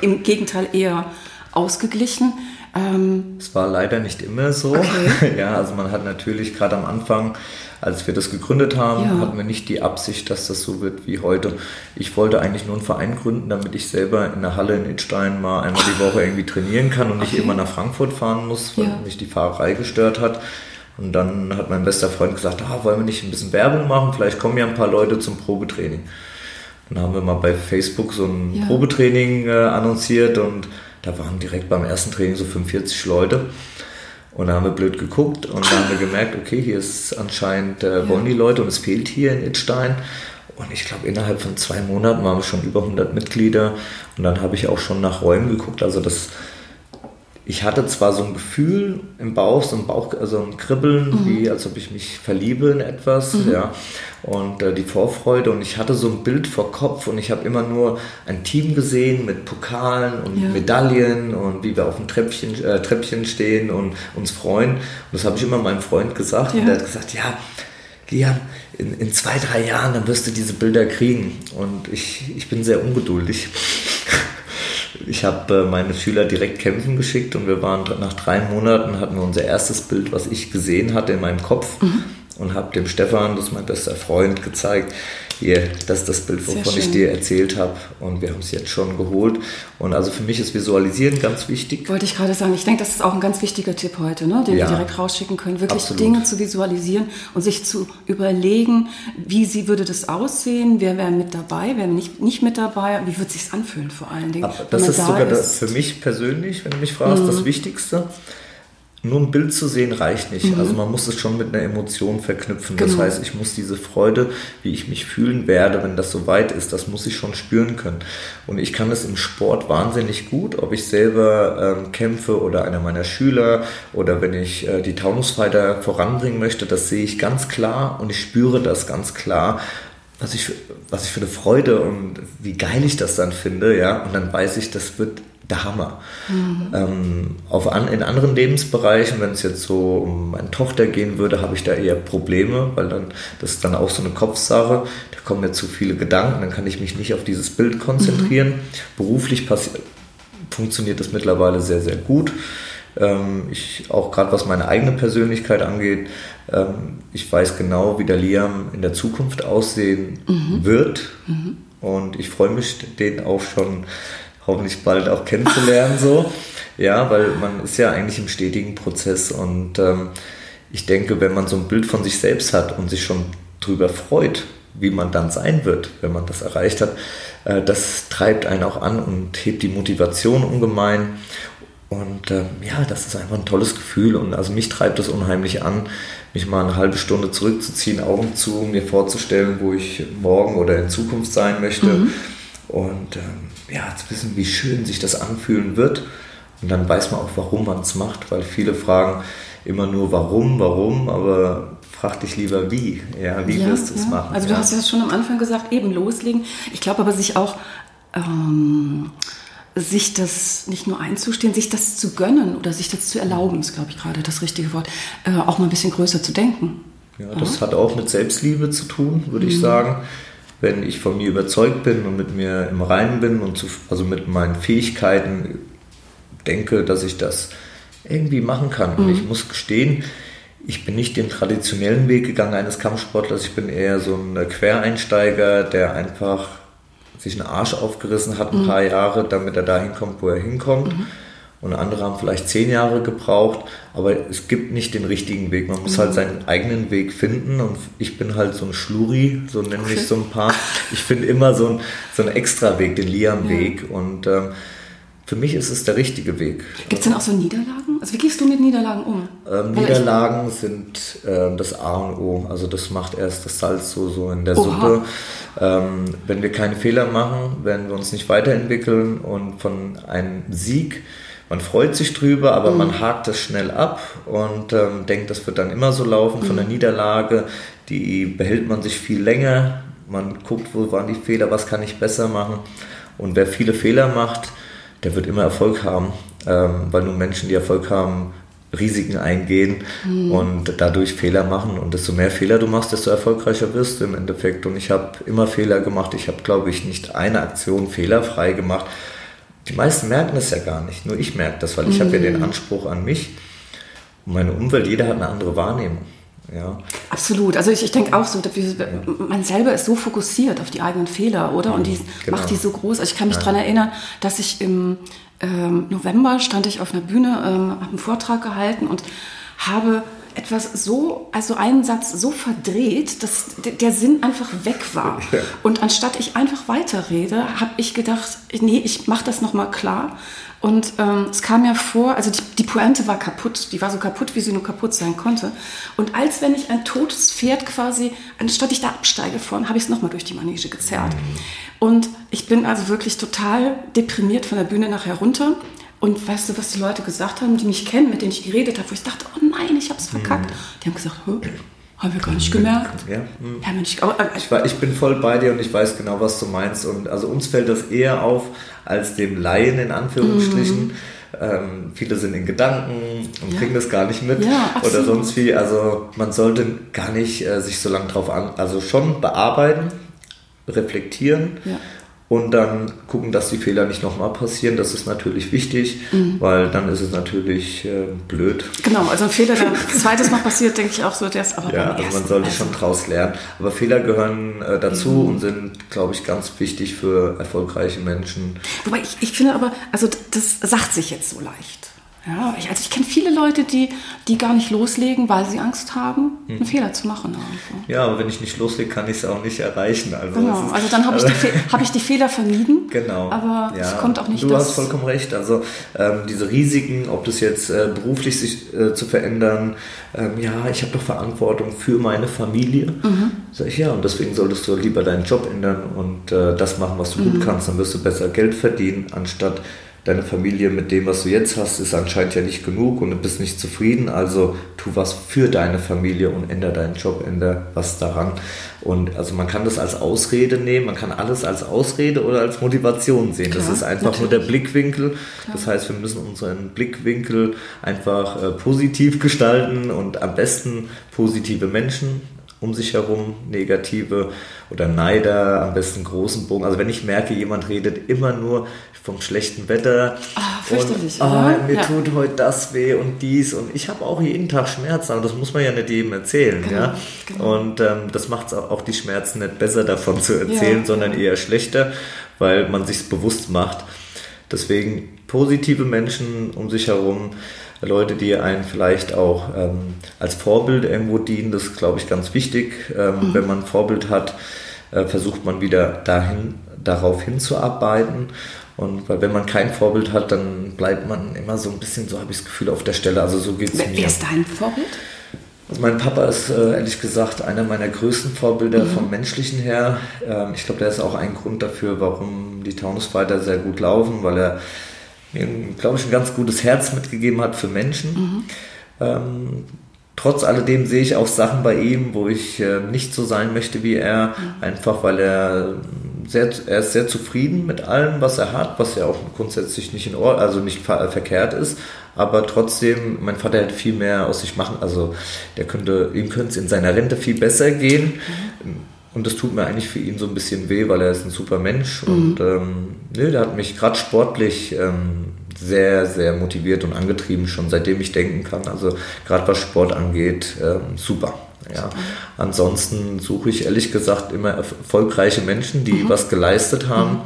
im Gegenteil eher ausgeglichen. Ähm es war leider nicht immer so. Okay. Ja, also man hat natürlich gerade am Anfang, als wir das gegründet haben, ja. hatten wir nicht die Absicht, dass das so wird wie heute. Ich wollte eigentlich nur einen Verein gründen, damit ich selber in der Halle in Itstein mal einmal die Woche irgendwie trainieren kann und okay. nicht immer nach Frankfurt fahren muss, weil ja. mich die Fahrerei gestört hat. Und dann hat mein bester Freund gesagt, ah, wollen wir nicht ein bisschen Werbung machen? Vielleicht kommen ja ein paar Leute zum Probetraining. Dann haben wir mal bei Facebook so ein ja. Probetraining äh, annonciert und da waren direkt beim ersten Training so 45 Leute. Und da haben wir blöd geguckt und dann haben wir gemerkt, okay, hier ist anscheinend, äh, wollen die Leute und es fehlt hier in Itstein. Und ich glaube, innerhalb von zwei Monaten waren wir schon über 100 Mitglieder. Und dann habe ich auch schon nach Räumen geguckt. Also das, ich hatte zwar so ein Gefühl im Bauch, so ein Bauch, also ein Kribbeln, mhm. wie als ob ich mich verliebe in etwas, mhm. ja. Und äh, die Vorfreude und ich hatte so ein Bild vor Kopf und ich habe immer nur ein Team gesehen mit Pokalen und ja. Medaillen und wie wir auf dem Treppchen, äh, Treppchen stehen und uns freuen. Und das habe ich immer meinem Freund gesagt ja. und der hat gesagt, ja, Liam, in, in zwei, drei Jahren, dann wirst du diese Bilder kriegen. Und ich, ich bin sehr ungeduldig. Ich habe äh, meine Schüler direkt kämpfen geschickt und wir waren nach drei Monaten hatten wir unser erstes Bild, was ich gesehen hatte in meinem Kopf mhm. Und habe dem Stefan, das ist mein bester Freund, gezeigt hier, das ist das Bild, wovon ich dir erzählt habe. Und wir haben es jetzt schon geholt. Und also für mich ist Visualisieren ganz wichtig. Wollte ich gerade sagen, ich denke, das ist auch ein ganz wichtiger Tipp heute, ne? den ja, wir direkt rausschicken können. Wirklich absolut. Dinge zu visualisieren und sich zu überlegen, wie sie würde das aussehen, wer wäre mit dabei, wer nicht, nicht mit dabei, wie wird es sich anfühlen vor allen Dingen. Aber das ist da sogar ist. Für mich persönlich, wenn du mich fragst, mhm. das Wichtigste nur ein Bild zu sehen reicht nicht. Mhm. Also man muss es schon mit einer Emotion verknüpfen. Genau. Das heißt, ich muss diese Freude, wie ich mich fühlen werde, wenn das so weit ist, das muss ich schon spüren können. Und ich kann es im Sport wahnsinnig gut, ob ich selber ähm, kämpfe oder einer meiner Schüler oder wenn ich äh, die Taunusfighter voranbringen möchte, das sehe ich ganz klar und ich spüre das ganz klar was ich, was ich für eine Freude und wie geil ich das dann finde, ja, und dann weiß ich, das wird der Hammer. Mhm. Ähm, auf an, in anderen Lebensbereichen, wenn es jetzt so um meine Tochter gehen würde, habe ich da eher Probleme, weil dann das ist dann auch so eine Kopfsache. Da kommen mir zu viele Gedanken, dann kann ich mich nicht auf dieses Bild konzentrieren. Mhm. Beruflich funktioniert das mittlerweile sehr, sehr gut. Ähm, ich, auch gerade was meine eigene Persönlichkeit angeht, ähm, ich weiß genau, wie der Liam in der Zukunft aussehen mhm. wird. Mhm. Und ich freue mich, den auch schon hoffentlich bald auch kennenzulernen. so. Ja, weil man ist ja eigentlich im stetigen Prozess und ähm, ich denke, wenn man so ein Bild von sich selbst hat und sich schon drüber freut, wie man dann sein wird, wenn man das erreicht hat, äh, das treibt einen auch an und hebt die Motivation ungemein. Und ähm, ja, das ist einfach ein tolles Gefühl und also mich treibt das unheimlich an, mich mal eine halbe Stunde zurückzuziehen, Augen zu, mir vorzustellen, wo ich morgen oder in Zukunft sein möchte. Mhm. Und ähm, ja, zu wissen, wie schön sich das anfühlen wird. Und dann weiß man auch, warum man es macht, weil viele fragen immer nur warum, warum, aber frag dich lieber wie. Ja, wie ja, wirst du es ja. machen? Also du ja. hast ja schon am Anfang gesagt, eben loslegen. Ich glaube aber sich auch ähm, sich das nicht nur einzustehen, sich das zu gönnen oder sich das zu erlauben, ist, glaube ich, gerade das richtige Wort, äh, auch mal ein bisschen größer zu denken. Ja, das hat auch mit Selbstliebe zu tun, würde mhm. ich sagen wenn ich von mir überzeugt bin und mit mir im Reinen bin und zu, also mit meinen Fähigkeiten denke, dass ich das irgendwie machen kann. Mhm. Und ich muss gestehen, ich bin nicht den traditionellen Weg gegangen eines Kampfsportlers. Ich bin eher so ein Quereinsteiger, der einfach sich einen Arsch aufgerissen hat ein mhm. paar Jahre, damit er dahin kommt, wo er hinkommt. Mhm und andere haben vielleicht zehn Jahre gebraucht, aber es gibt nicht den richtigen Weg. Man muss halt mhm. halt seinen eigenen Weg finden und ich bin halt so ein Schluri, so nenne okay. ich so ein paar. Ich finde immer so ein, so einen Extra-Weg, den Liam-Weg ja. und ähm, für mich ist es der richtige Weg. Gibt es denn auch so Niederlagen? Also wie gehst du mit Niederlagen um? Ähm, Niederlagen sind äh, das A und O. Also das macht erst das Salz so, so in der Oha. Suppe. Ähm, wenn wir keine Fehler machen, werden wir uns nicht weiterentwickeln und von einem Sieg man freut sich drüber, aber mhm. man hakt das schnell ab und ähm, denkt, das wird dann immer so laufen. Von der mhm. Niederlage, die behält man sich viel länger. Man guckt, wo waren die Fehler, was kann ich besser machen. Und wer viele Fehler macht, der wird immer Erfolg haben, ähm, weil nur Menschen, die Erfolg haben, Risiken eingehen mhm. und dadurch Fehler machen. Und desto mehr Fehler du machst, desto erfolgreicher wirst du im Endeffekt. Und ich habe immer Fehler gemacht. Ich habe, glaube ich, nicht eine Aktion fehlerfrei gemacht. Die meisten merken das ja gar nicht. Nur ich merke das, weil ich mhm. habe ja den Anspruch an mich und meine Umwelt. Jeder hat eine andere Wahrnehmung. Ja. Absolut. Also ich, ich denke auch so, man selber ist so fokussiert auf die eigenen Fehler, oder? Und die genau. macht die so groß. Also ich kann mich ja. daran erinnern, dass ich im ähm, November stand ich auf einer Bühne, ähm, habe einen Vortrag gehalten und habe etwas so, also einen Satz so verdreht, dass der Sinn einfach weg war. Ja. Und anstatt ich einfach weiterrede, habe ich gedacht, nee, ich mache das nochmal klar. Und ähm, es kam mir vor, also die, die Pointe war kaputt, die war so kaputt, wie sie nur kaputt sein konnte. Und als wenn ich ein totes Pferd quasi, anstatt ich da absteige von, habe ich es nochmal durch die Manege gezerrt. Mhm. Und ich bin also wirklich total deprimiert von der Bühne nachher runter. Und weißt du, was die Leute gesagt haben, die mich kennen, mit denen ich geredet habe, wo ich dachte, oh nein, ich habe es verkackt. Mhm. Die haben gesagt, haben wir gar nicht gemerkt. Ja. Mhm. Mensch, oh, äh, ich, ich, bin voll bei dir und ich weiß genau, was du meinst. Und also uns fällt das eher auf als dem Laien in Anführungsstrichen. Mhm. Ähm, viele sind in Gedanken und ja. kriegen das gar nicht mit ja, oder sonst wie. Also man sollte gar nicht äh, sich so lange drauf an, also schon bearbeiten, reflektieren. Ja und dann gucken, dass die Fehler nicht nochmal passieren. Das ist natürlich wichtig, mhm. weil dann ist es natürlich äh, blöd. Genau, also ein Fehler, der zweites Mal passiert, denke ich auch so, der ist aber Ja, also man sollte also. schon draus lernen. Aber Fehler gehören äh, dazu mhm. und sind, glaube ich, ganz wichtig für erfolgreiche Menschen. Wobei ich, ich finde aber, also das sagt sich jetzt so leicht. Ja, ich, also ich kenne viele Leute, die, die gar nicht loslegen, weil sie Angst haben, hm. einen Fehler zu machen. Also. Ja, aber wenn ich nicht loslege, kann ich es auch nicht erreichen. Also genau, ist, also dann habe ich, die, hab ich die Fehler vermieden. Genau. Aber ja, es kommt auch nicht Du hast vollkommen recht. Also ähm, diese Risiken, ob das jetzt äh, beruflich sich äh, zu verändern, ähm, ja, ich habe doch Verantwortung für meine Familie. Mhm. Sag ich, ja, und deswegen solltest du lieber deinen Job ändern und äh, das machen, was du mhm. gut kannst. Dann wirst du besser Geld verdienen, anstatt deine Familie mit dem, was du jetzt hast, ist anscheinend ja nicht genug und du bist nicht zufrieden. Also tu was für deine Familie und ändere deinen Job, ändere was daran. Und also man kann das als Ausrede nehmen, man kann alles als Ausrede oder als Motivation sehen. Klar, das ist einfach natürlich. nur der Blickwinkel. Klar. Das heißt, wir müssen unseren Blickwinkel einfach äh, positiv gestalten und am besten positive Menschen um sich herum, negative oder Neider, am besten großen Bogen. Also wenn ich merke, jemand redet immer nur vom schlechten Wetter ah, fürchterlich, und oh, mir ja. tut heute das weh und dies und ich habe auch jeden Tag Schmerzen, aber das muss man ja nicht jedem erzählen. Genau, ja? Genau. Und ähm, das macht auch die Schmerzen nicht besser davon zu erzählen, ja. sondern eher schlechter, weil man sich bewusst macht. Deswegen positive Menschen um sich herum, Leute, die einen vielleicht auch ähm, als Vorbild irgendwo dienen, das ist, glaube ich, ganz wichtig. Ähm, mhm. Wenn man ein Vorbild hat, äh, versucht man wieder dahin, darauf hinzuarbeiten. Und weil wenn man kein Vorbild hat, dann bleibt man immer so ein bisschen, so habe ich das Gefühl, auf der Stelle. Also so geht es mir. Wer ist dein Vorbild? Also mein Papa ist äh, ehrlich gesagt einer meiner größten Vorbilder mhm. vom menschlichen her. Ähm, ich glaube, der ist auch ein Grund dafür, warum die Taunusfighter sehr gut laufen, weil er mir, glaube ich, ein ganz gutes Herz mitgegeben hat für Menschen. Mhm. Ähm, trotz alledem sehe ich auch Sachen bei ihm, wo ich äh, nicht so sein möchte wie er, mhm. einfach weil er sehr, er ist sehr zufrieden mit allem, was er hat, was ja auch grundsätzlich nicht in Ordnung, also nicht ver verkehrt ist. Aber trotzdem, mein Vater hätte viel mehr aus sich machen. Also der könnte, ihm könnte es in seiner Rente viel besser gehen. Mhm. Und das tut mir eigentlich für ihn so ein bisschen weh, weil er ist ein super Mensch. Mhm. Und ähm, nö, der hat mich gerade sportlich ähm, sehr, sehr motiviert und angetrieben, schon seitdem ich denken kann. Also gerade was Sport angeht, ähm, super. Ja. Ansonsten suche ich ehrlich gesagt immer erfolgreiche Menschen, die mhm. was geleistet haben, mhm.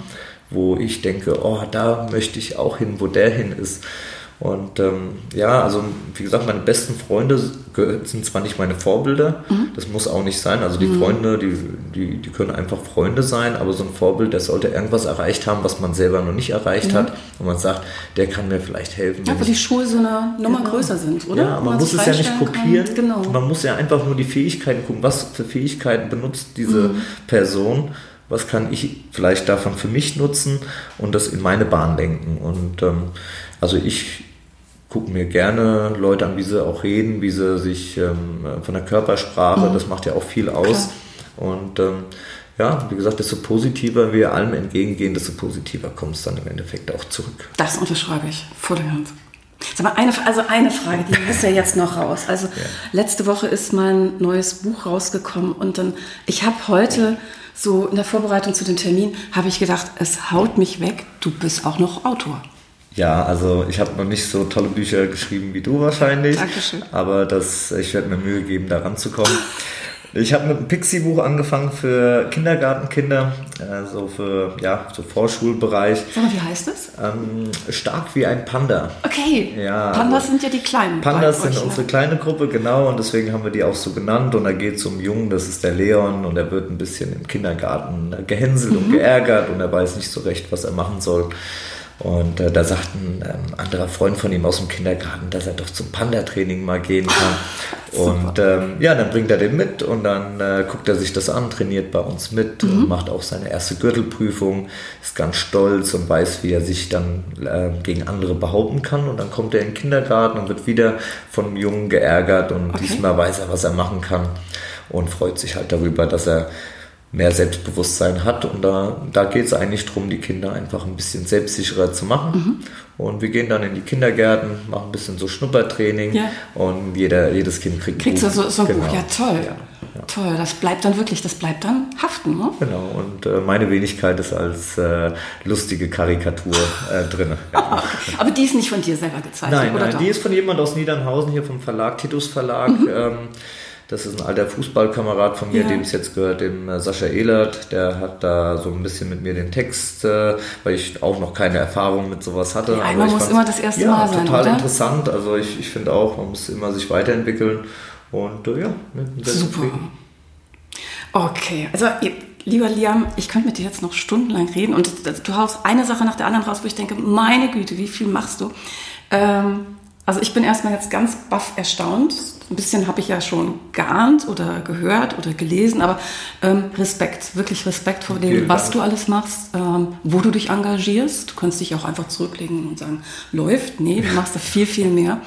wo ich denke, oh, da möchte ich auch hin, wo der hin ist. Und ähm, ja, also wie gesagt, meine besten Freunde sind zwar nicht meine Vorbilder, mhm. das muss auch nicht sein. Also die mhm. Freunde, die, die, die können einfach Freunde sein, aber so ein Vorbild, der sollte irgendwas erreicht haben, was man selber noch nicht erreicht mhm. hat. Und man sagt, der kann mir vielleicht helfen. Ja, weil die Schuhe so eine Nummer genau. größer sind, oder? Ja, man, man muss es ja nicht kopieren. Genau. Man muss ja einfach nur die Fähigkeiten gucken, was für Fähigkeiten benutzt diese mhm. Person was kann ich vielleicht davon für mich nutzen und das in meine Bahn lenken. Und ähm, also ich gucke mir gerne Leute an, wie sie auch reden, wie sie sich ähm, von der Körpersprache, mhm. das macht ja auch viel aus. Klar. Und ähm, ja, wie gesagt, desto positiver wir allem entgegengehen, desto positiver kommt es dann im Endeffekt auch zurück. Das unterschreibe ich voll und ganz. Sag mal, eine, also eine Frage, die muss ja jetzt noch raus. Also ja. letzte Woche ist mein neues Buch rausgekommen und dann, ich habe heute so in der Vorbereitung zu dem Termin, habe ich gedacht, es haut mich weg, du bist auch noch Autor. Ja, also ich habe noch nicht so tolle Bücher geschrieben wie du wahrscheinlich. Dankeschön. Aber das, ich werde mir Mühe geben, da ranzukommen. Ich habe mit einem Pixie-Buch angefangen für Kindergartenkinder, also für ja, so Vorschulbereich. Sag mal, wie heißt es? Ähm, stark wie ein Panda. Okay. Ja, Pandas also, sind ja die kleinen. Pandas sind unsere kleine Gruppe, genau, und deswegen haben wir die auch so genannt. Und da geht es um Jungen, das ist der Leon, und er wird ein bisschen im Kindergarten gehänselt mhm. und geärgert und er weiß nicht so recht, was er machen soll. Und äh, da sagt ein ähm, anderer Freund von ihm aus dem Kindergarten, dass er doch zum Panda-Training mal gehen kann. und ähm, ja, dann bringt er den mit und dann äh, guckt er sich das an, trainiert bei uns mit mhm. und macht auch seine erste Gürtelprüfung, ist ganz stolz und weiß, wie er sich dann äh, gegen andere behaupten kann. Und dann kommt er in den Kindergarten und wird wieder vom Jungen geärgert und okay. diesmal weiß er, was er machen kann und freut sich halt darüber, dass er mehr Selbstbewusstsein hat. Und da, da geht es eigentlich darum, die Kinder einfach ein bisschen selbstsicherer zu machen. Mhm. Und wir gehen dann in die Kindergärten, machen ein bisschen so Schnuppertraining ja. und jeder, jedes Kind kriegt Kriegst Buch. so, so ein genau. Buch, ja toll. Ja, ja. Toll, das bleibt dann wirklich, das bleibt dann haften. Ne? Genau, und äh, meine Wenigkeit ist als äh, lustige Karikatur äh, drin. Aber die ist nicht von dir selber gezeichnet, nein, oder? Nein, die ist von jemand aus Niedernhausen, hier vom Verlag, Titus Verlag. Mhm. Ähm, das ist ein alter Fußballkamerad von mir, ja. dem es jetzt gehört, dem äh, Sascha Ehlert. Der hat da so ein bisschen mit mir den Text, äh, weil ich auch noch keine Erfahrung mit sowas hatte. Ja, man muss immer das erste ja, Mal sein, total oder? interessant. Also ich, ich finde auch, man muss immer sich weiterentwickeln. Und äh, ja, super. Zufrieden. Okay, also lieber Liam, ich könnte mit dir jetzt noch stundenlang reden und du haust eine Sache nach der anderen raus, wo ich denke, meine Güte, wie viel machst du? Ähm, also ich bin erstmal jetzt ganz baff erstaunt. Ein bisschen habe ich ja schon geahnt oder gehört oder gelesen, aber ähm, Respekt, wirklich Respekt vor dem, was du alles machst, ähm, wo du dich engagierst. Du kannst dich auch einfach zurücklegen und sagen, läuft. Nee, du machst da viel, viel mehr.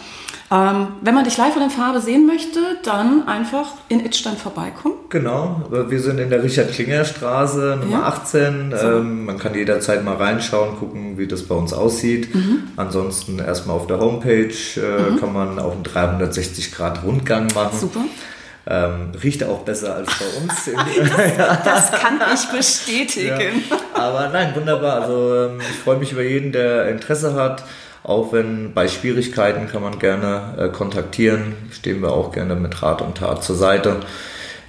Ähm, wenn man dich live und in Farbe sehen möchte, dann einfach in Itzstein vorbeikommen. Genau, wir sind in der Richard-Klinger-Straße, Nummer ja. 18. So. Ähm, man kann jederzeit mal reinschauen, gucken, wie das bei uns aussieht. Mhm. Ansonsten erstmal auf der Homepage äh, mhm. kann man auch einen 360-Grad-Rundgang machen. Super. Ähm, riecht auch besser als bei uns. das, das, kann ich bestätigen. Ja. Aber nein, wunderbar. Also ähm, ich freue mich über jeden, der Interesse hat. Auch wenn bei Schwierigkeiten kann man gerne äh, kontaktieren, stehen wir auch gerne mit Rat und Tat zur Seite.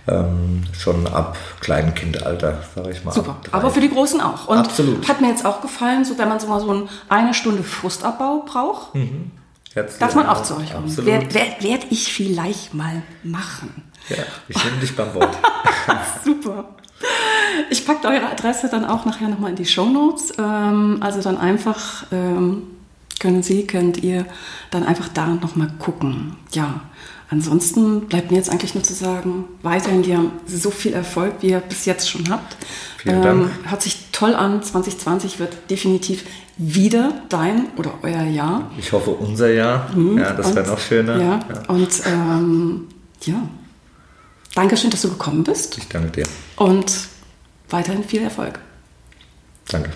Ähm, schon ab Kleinkindalter, sage ich mal. Super, aber für die Großen auch. Und Absolut. hat mir jetzt auch gefallen, so wenn man so mal so eine Stunde Frustabbau braucht, mhm. Darf man auch zu euch kommen. Werde werd, werd ich vielleicht mal machen. Ja, ich nehme dich beim Wort. Super. Ich packe eure Adresse dann auch nachher nochmal in die Show Notes. Ähm, also dann einfach ähm, können Sie, könnt ihr dann einfach da nochmal gucken. Ja, ansonsten bleibt mir jetzt eigentlich nur zu sagen, weiterhin dir so viel Erfolg, wie ihr bis jetzt schon habt. Vielen Dank. Ähm, hört sich toll an. 2020 wird definitiv wieder dein oder euer Jahr. Ich hoffe unser Jahr. Mhm. Ja, das wäre noch schöner. Ja, ja. und ähm, ja. Dankeschön, dass du gekommen bist. Ich danke dir. Und weiterhin viel Erfolg. Danke.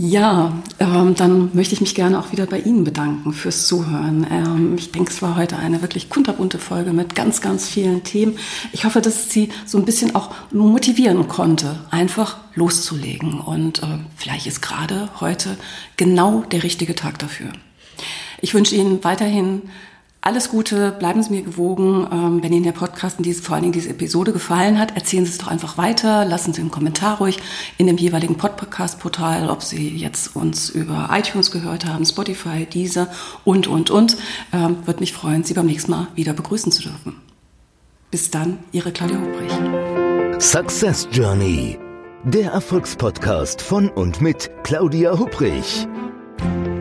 Ja, ähm, dann möchte ich mich gerne auch wieder bei Ihnen bedanken fürs Zuhören. Ähm, ich denke, es war heute eine wirklich kunterbunte Folge mit ganz, ganz vielen Themen. Ich hoffe, dass Sie so ein bisschen auch motivieren konnte, einfach loszulegen. Und äh, vielleicht ist gerade heute genau der richtige Tag dafür. Ich wünsche Ihnen weiterhin alles Gute, bleiben Sie mir gewogen. Ähm, wenn Ihnen der Podcast diese, vor allen Dingen diese Episode gefallen hat, erzählen Sie es doch einfach weiter. Lassen Sie einen Kommentar ruhig in dem jeweiligen Podcast-Portal, ob Sie jetzt uns über iTunes gehört haben, Spotify, Deezer und, und, und. Ähm, Würde mich freuen, Sie beim nächsten Mal wieder begrüßen zu dürfen. Bis dann, Ihre Claudia Hubrich. Success Journey. Der Erfolgspodcast von und mit Claudia Hubrich.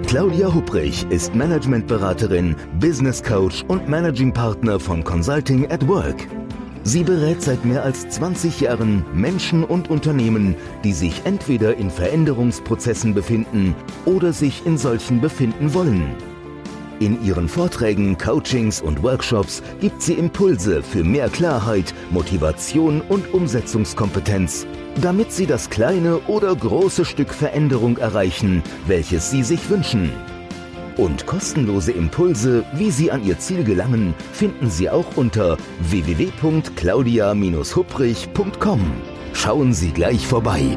Claudia Hubrich ist Managementberaterin, Business Coach und Managing Partner von Consulting at Work. Sie berät seit mehr als 20 Jahren Menschen und Unternehmen, die sich entweder in Veränderungsprozessen befinden oder sich in solchen befinden wollen. In ihren Vorträgen, Coachings und Workshops gibt sie Impulse für mehr Klarheit, Motivation und Umsetzungskompetenz damit Sie das kleine oder große Stück Veränderung erreichen, welches Sie sich wünschen. Und kostenlose Impulse, wie Sie an Ihr Ziel gelangen, finden Sie auch unter www.claudia-hupprich.com. Schauen Sie gleich vorbei.